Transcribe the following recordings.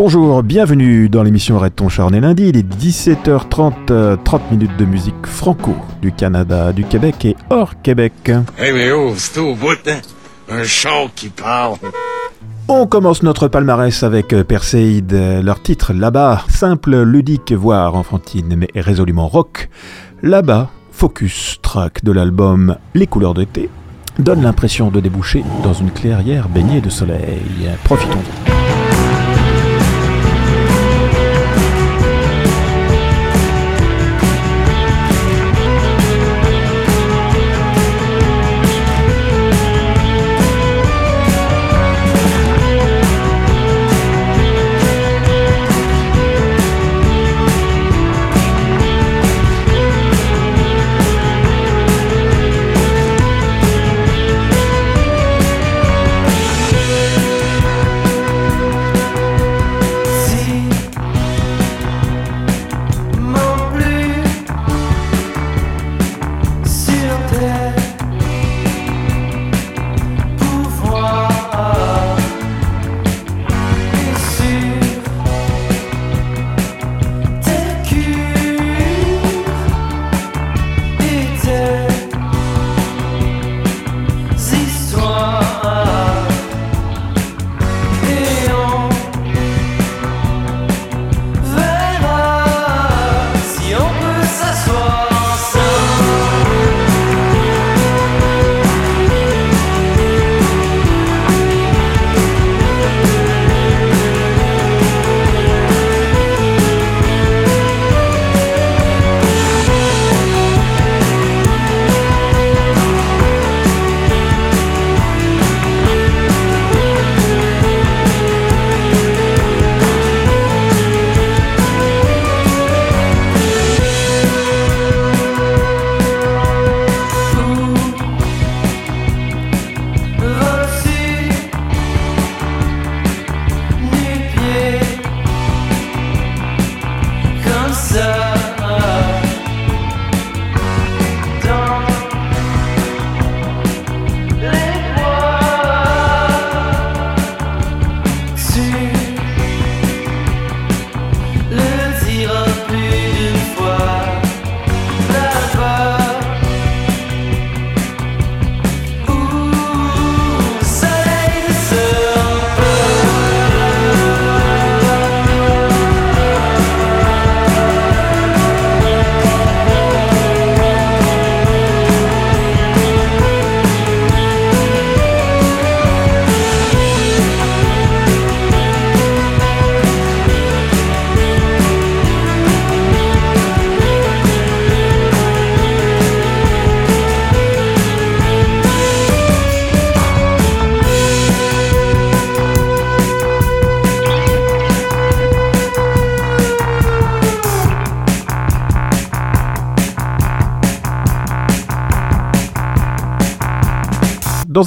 Bonjour, bienvenue dans l'émission Arrête ton lundi, il est 17h30, 30 minutes de musique franco du Canada, du Québec et hors Québec. Hey mais oh, c'est au bout, hein? Un chat qui parle. On commence notre palmarès avec euh, Perseid, euh, leur titre là-bas, simple, ludique, voire enfantine, mais résolument rock. Là-bas, focus track de l'album Les couleurs de thé, donne l'impression de déboucher dans une clairière baignée de soleil. Profitons-en.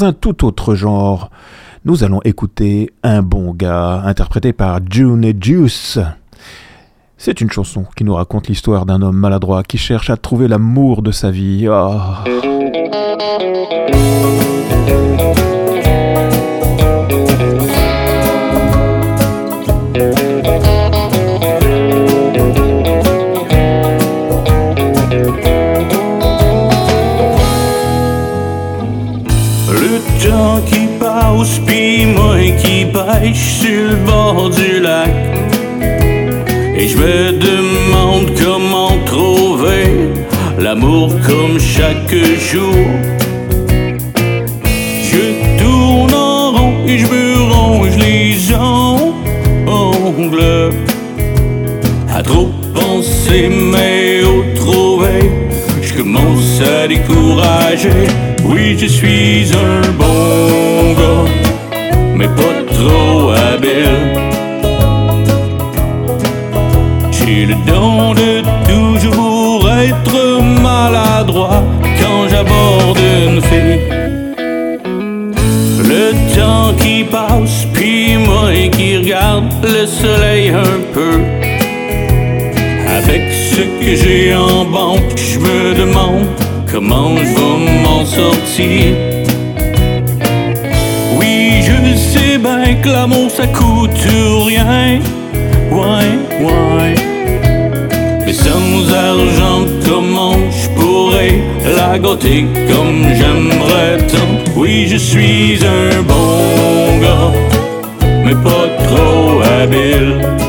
Un tout autre genre, nous allons écouter Un bon gars, interprété par June et Juice. C'est une chanson qui nous raconte l'histoire d'un homme maladroit qui cherche à trouver l'amour de sa vie. Oh. Pis moi qui pêche sur le bord du lac. Et je me demande comment trouver l'amour comme chaque jour. Je tourne en rond et je me ronge les ongles. À trop penser, mais au trouver, je commence à décourager. Oui, je suis un bon mais pas trop habile. J'ai le don de toujours être maladroit quand j'aborde une fille. Le temps qui passe, puis moi qui regarde le soleil un peu. Avec ce que j'ai en banque, je me demande comment je vais m'en sortir. Bien que l'amour ça coûte rien. ouais, ouais. Mais sans argent, comment je pourrais la gâter comme j'aimerais tant? Oui, je suis un bon gars, mais pas trop habile.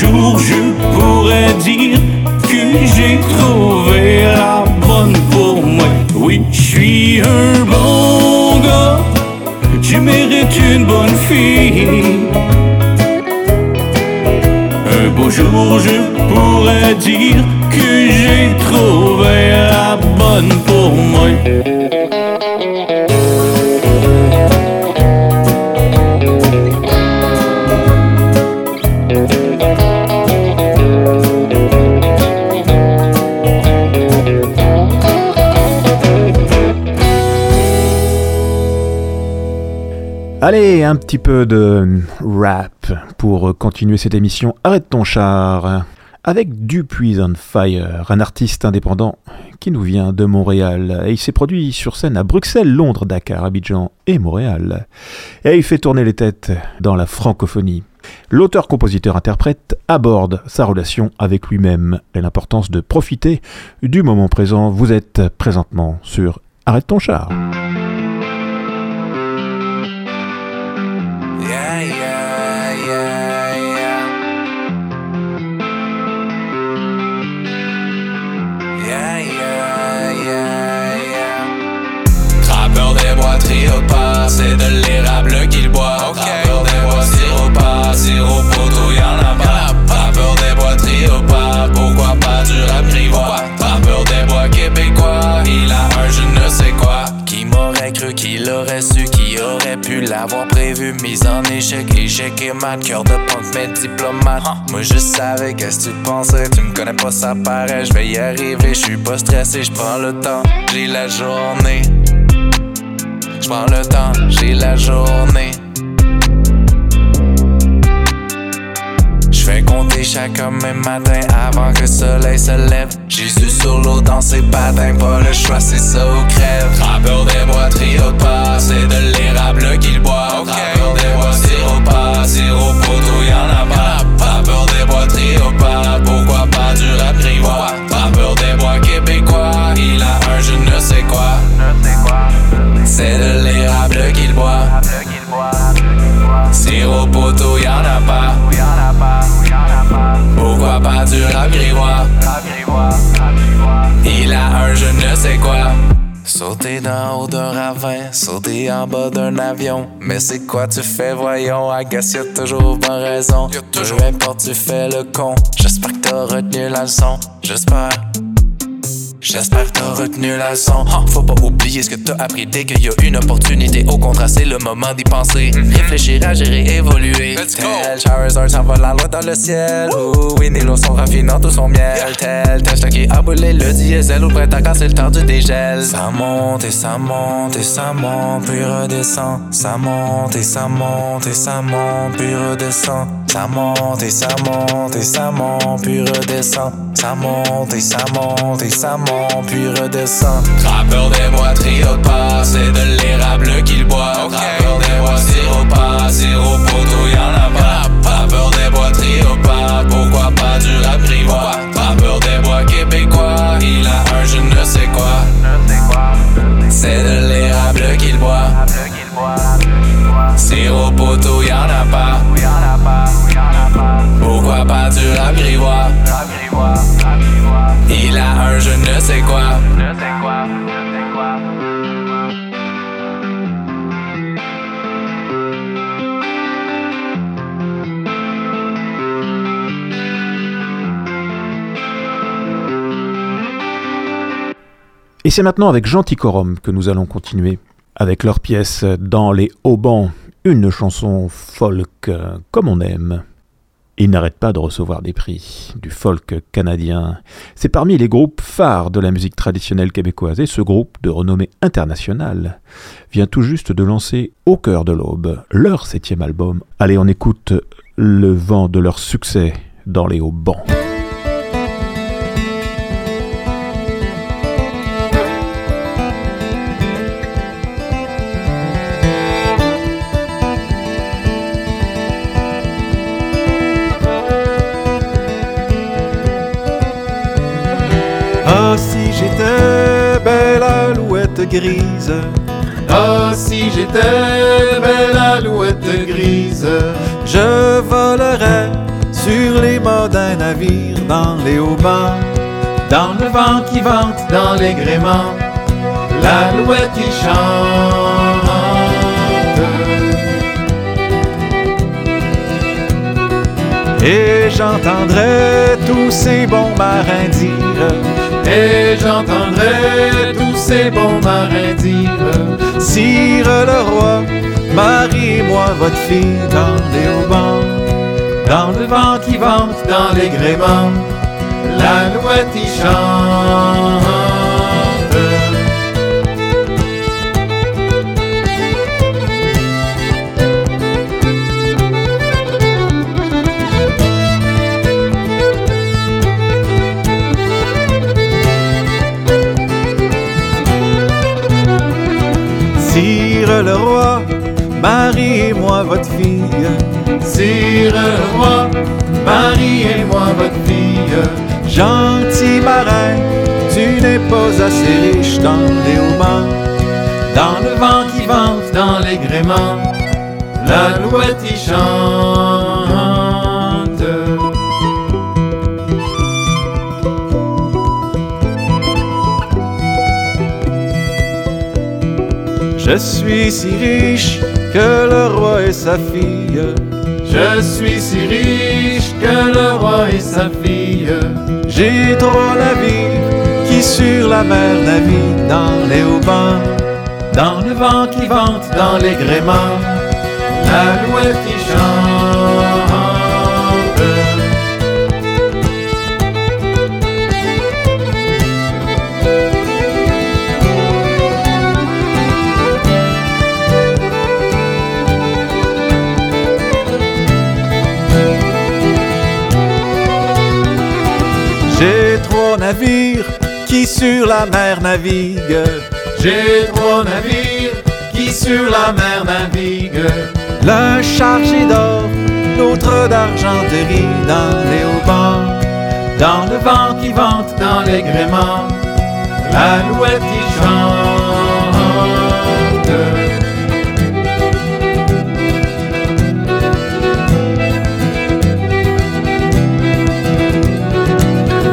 Jour, je pourrais dire que j'ai trouvé la bonne pour moi. Oui, je suis un bon gars, je mérite une bonne fille. Un beau jour, je pourrais dire que j'ai trouvé la bonne pour moi. Allez, un petit peu de rap pour continuer cette émission. Arrête ton char avec Dupuis on Fire, un artiste indépendant qui nous vient de Montréal. Et il s'est produit sur scène à Bruxelles, Londres, Dakar, Abidjan et Montréal. Et il fait tourner les têtes dans la francophonie. L'auteur-compositeur-interprète aborde sa relation avec lui-même et l'importance de profiter du moment présent. Vous êtes présentement sur Arrête ton char. C'est de l'érable qu'il boit. Trappeur des bois, siropa, sirop poteau, y'en a pas. Trappeur des bois, triopas, pourquoi pas du rap grivois? Trappeur des bois québécois, il a Qui m'aurait cru qu'il aurait su, qui aurait pu l'avoir prévu? Mise en échec, échec et mat, cœur de punk, mais diplomate. Moi je savais qu'est-ce que tu pensais, tu me connais pas, ça paraît, je vais y arriver, je suis pas stressé, je prends le temps, j'ai la journée. Je prends le temps, j'ai la journée. Compter chaque même matin avant que le soleil se lève. Jésus sur l'eau dans ses patins, pas le choix, c'est ça ou crève. Trappeur des bois, triopas, c'est de l'érable qu'il boit. Trappeur des bois, siropa, sirop poteau, y'en a pas. Trappeur des bois, triopas, pourquoi pas du rap grivois? Trappeur des bois québécois, il a un je ne sais quoi. C'est de l'érable qu'il boit. Sirop poteau, y'en a pas. Du rap grivois? Il a un je ne sais quoi. Sauter d'en haut d'un ravin, sauter en bas d'un avion. Mais c'est quoi tu fais, voyons? Guess y'a toujours pas raison. Peu importe, tu fais le con. J'espère que t'as retenu la leçon. J'espère. J'espère que t'as retenu la leçon. Faut pas oublier ce que t'as appris dès qu'il y a une opportunité. Au contraire, c'est le moment d'y penser. Réfléchir, agir et évoluer. Tel Charizard s'envolant loin dans le ciel. Ouh, Winnie l'eau son raffinant tout son miel. Tel Tesla qui a brûlé le diesel. Au printemps quand c'est le temps du dégel. Ça monte et ça monte et ça monte, puis redescend. Ça monte et ça monte et ça monte, puis redescend. Ça monte et ça monte et ça monte, puis redescend. Ça monte et ça monte et ça monte, puis redescend. Trappeur des bois, triopas, c'est de l'érable qu'il boit. Trappeur des bois, siropa, sirop poteau, y'en a pas. Trappeur des bois, triopas, pourquoi pas du Et c'est maintenant avec Jean Ticorum que nous allons continuer, avec leur pièce Dans les haubans, une chanson folk euh, comme on aime. Ils n'arrêtent pas de recevoir des prix du folk canadien. C'est parmi les groupes phares de la musique traditionnelle québécoise et ce groupe de renommée internationale vient tout juste de lancer Au cœur de l'aube, leur septième album. Allez, on écoute le vent de leur succès dans les hauts bancs. Grise. Ah, si j'étais belle alouette grise. Je volerais sur les mâts d'un navire dans les haubans. Dans le vent qui vente, dans les gréements, l'alouette y chante. Et j'entendrai tous ces bons marins dire Et j'entendrai tous ces bons marins dire Sire le roi, mariez-moi votre fille dans les haubans. Dans le vent qui vente, dans les gréements L'alouette y chante mariez-moi votre fille. Sire le roi, mariez-moi votre fille. Gentil marin, tu n'es pas assez riche dans les haubans. Dans le vent qui vente, dans les gréements, l'alouette y chante. Je suis si riche que le roi et sa fille. Je suis si riche que le roi et sa fille. J'ai trois navires qui sur la mer naviguent dans les haubans. Dans le vent qui vente, dans les gréements, l'alouette y chante. J'ai trois navires qui sur la mer naviguent. J'ai trois navires qui sur la mer naviguent. L'un chargé d'or, l'autre d'argenterie dans les haubans. Dans le vent qui vente, dans les gréements, l'alouette y chante.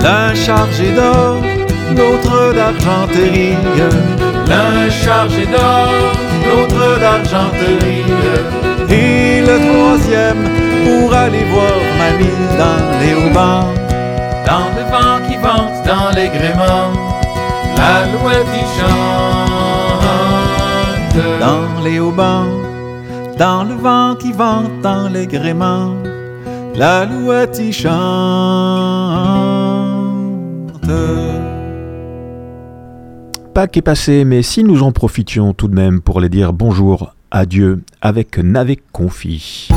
L'un chargé d'or, l'autre d'argenterie. L'un chargé d'or, l'autre d'argenterie. Et le troisième pour aller voir mamie dans les haubans. Dans le vent qui vente, dans les gréements, l'alouette y chante. Dans les haubans, dans le vent qui vente dans les gréements, l'alouette y chante. Pâques est passé, mais si nous en profitions tout de même pour les dire bonjour, adieu avec Navet Confit.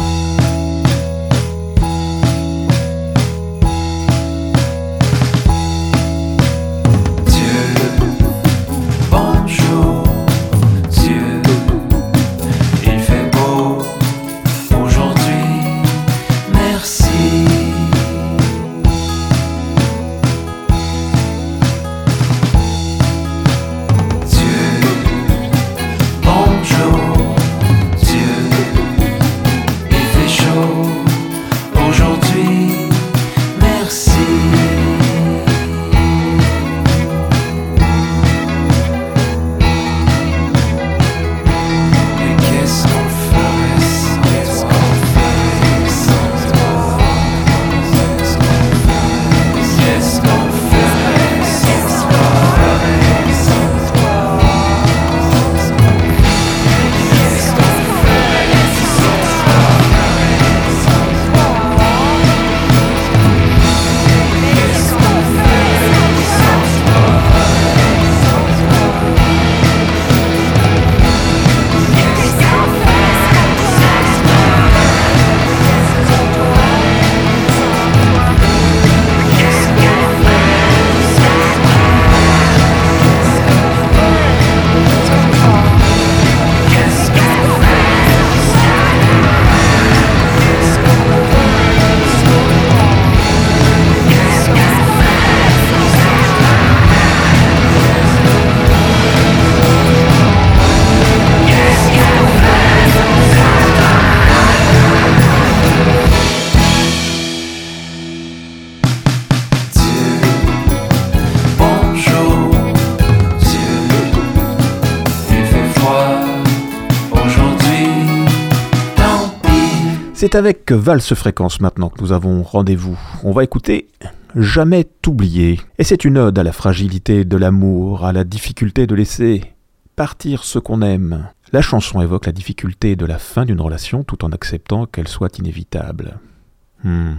C'est avec Valse Fréquence maintenant que nous avons rendez-vous. On va écouter Jamais t'oublier. Et c'est une ode à la fragilité de l'amour, à la difficulté de laisser partir ce qu'on aime. La chanson évoque la difficulté de la fin d'une relation tout en acceptant qu'elle soit inévitable. Hmm.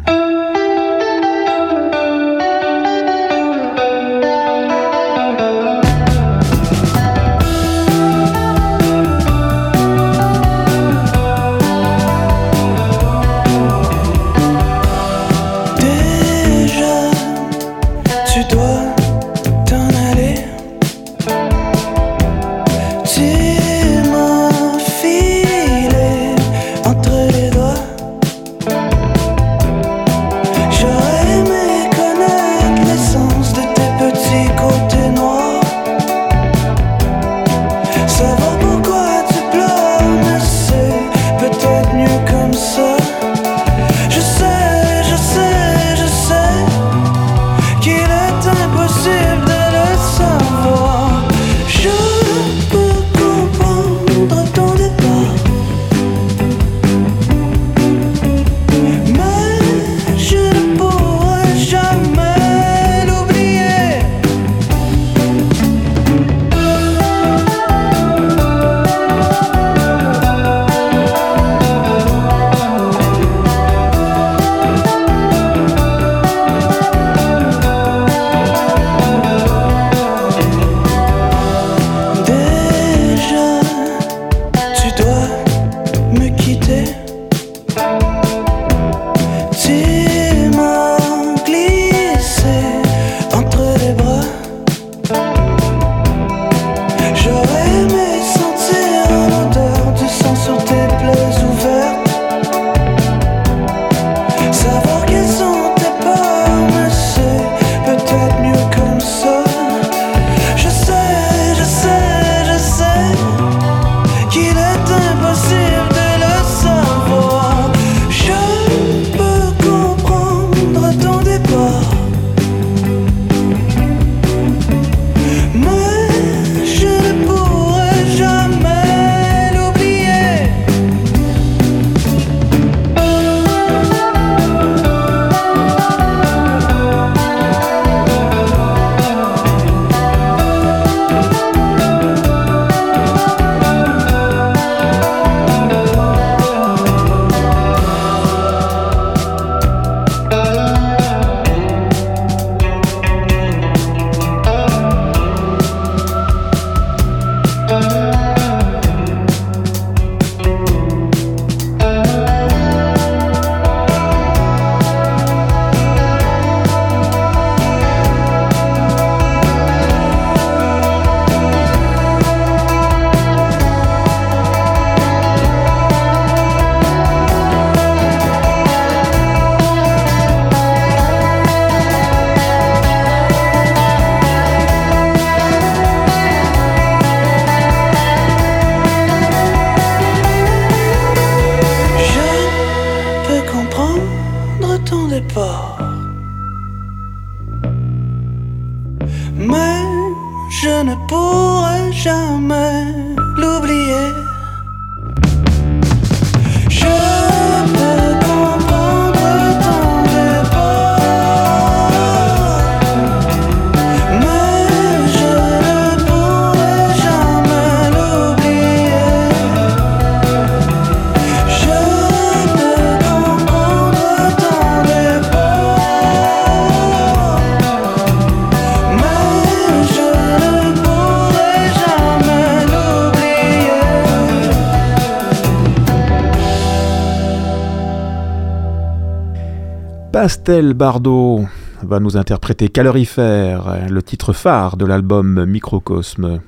Pastel Bardot va nous interpréter Calorifère, le titre phare de l'album Microcosme.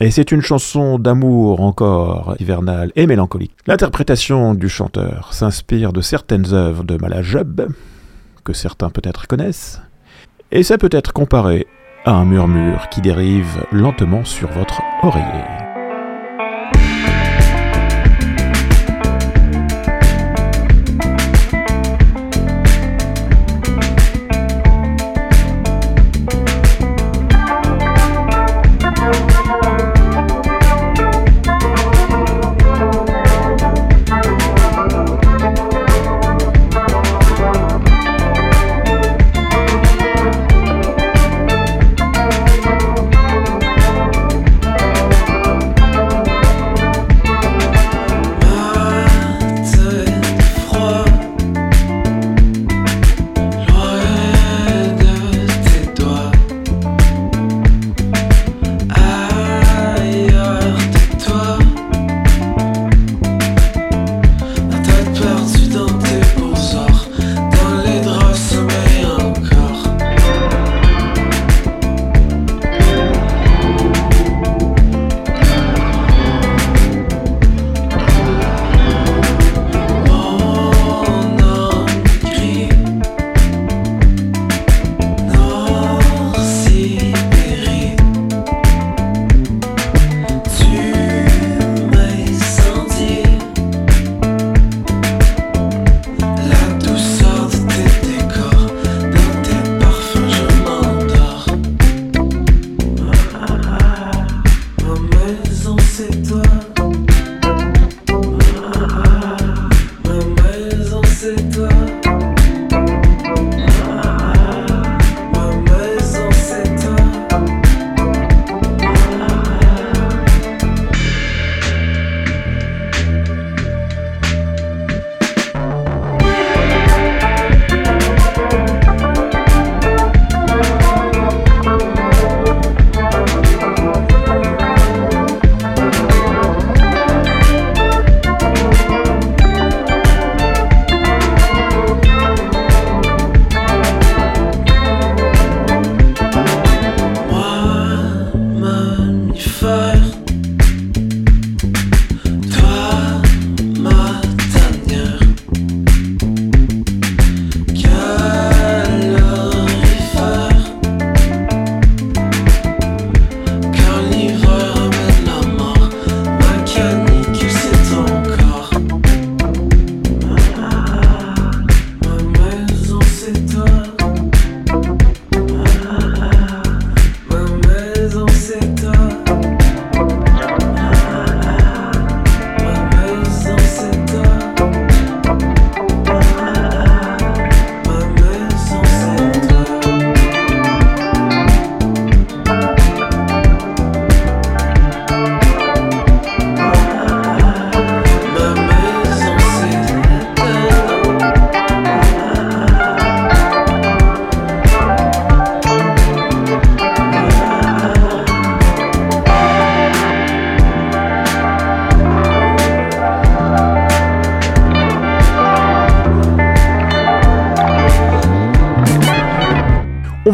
Et c'est une chanson d'amour encore hivernale et mélancolique. L'interprétation du chanteur s'inspire de certaines œuvres de Malajub, que certains peut-être connaissent, et ça peut être comparé à un murmure qui dérive lentement sur votre oreiller.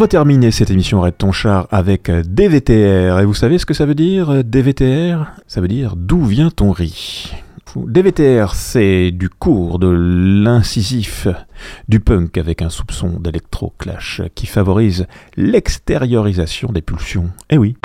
Terminer cette émission Arrête ton char avec DVTR. Et vous savez ce que ça veut dire DVTR Ça veut dire d'où vient ton riz DVTR, c'est du cours de l'incisif du punk avec un soupçon d'électro-clash qui favorise l'extériorisation des pulsions. Eh oui.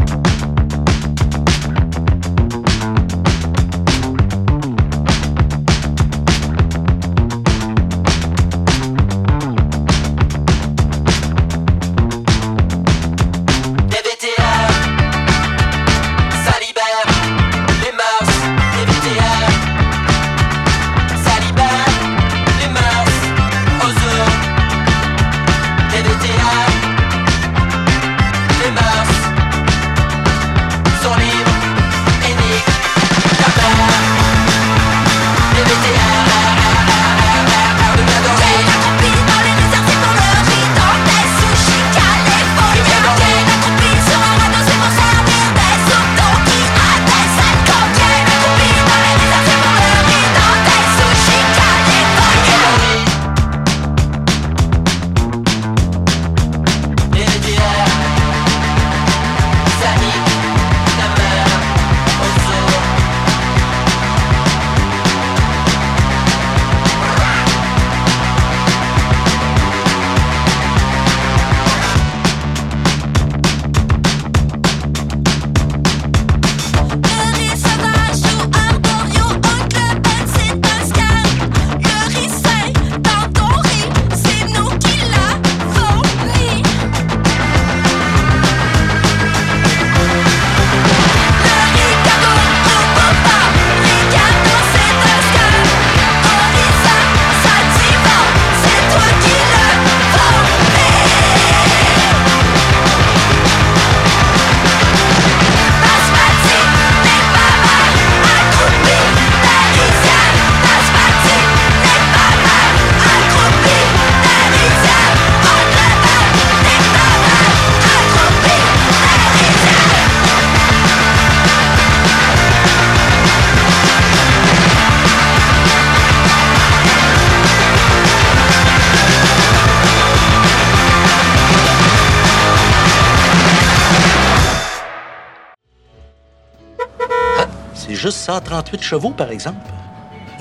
Juste 138 chevaux, par exemple.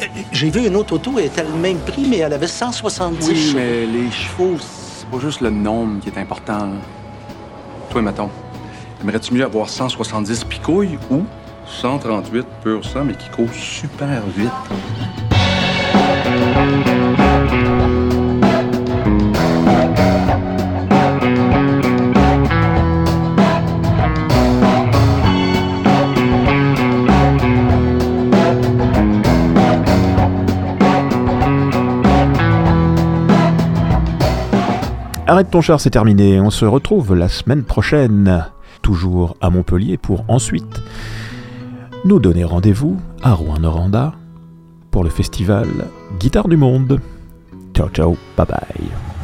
Euh, j'ai vu une autre auto, elle était le même prix, mais elle avait 170 Oui, mais les chevaux, c'est pas juste le nombre qui est important. Toi, mettons, aimerais-tu mieux avoir 170 picouilles ou 138 pur sang, mais qui courent super vite? Arrête ton char, c'est terminé. On se retrouve la semaine prochaine, toujours à Montpellier, pour ensuite nous donner rendez-vous à Rouen-Noranda pour le festival Guitare du Monde. Ciao ciao, bye bye.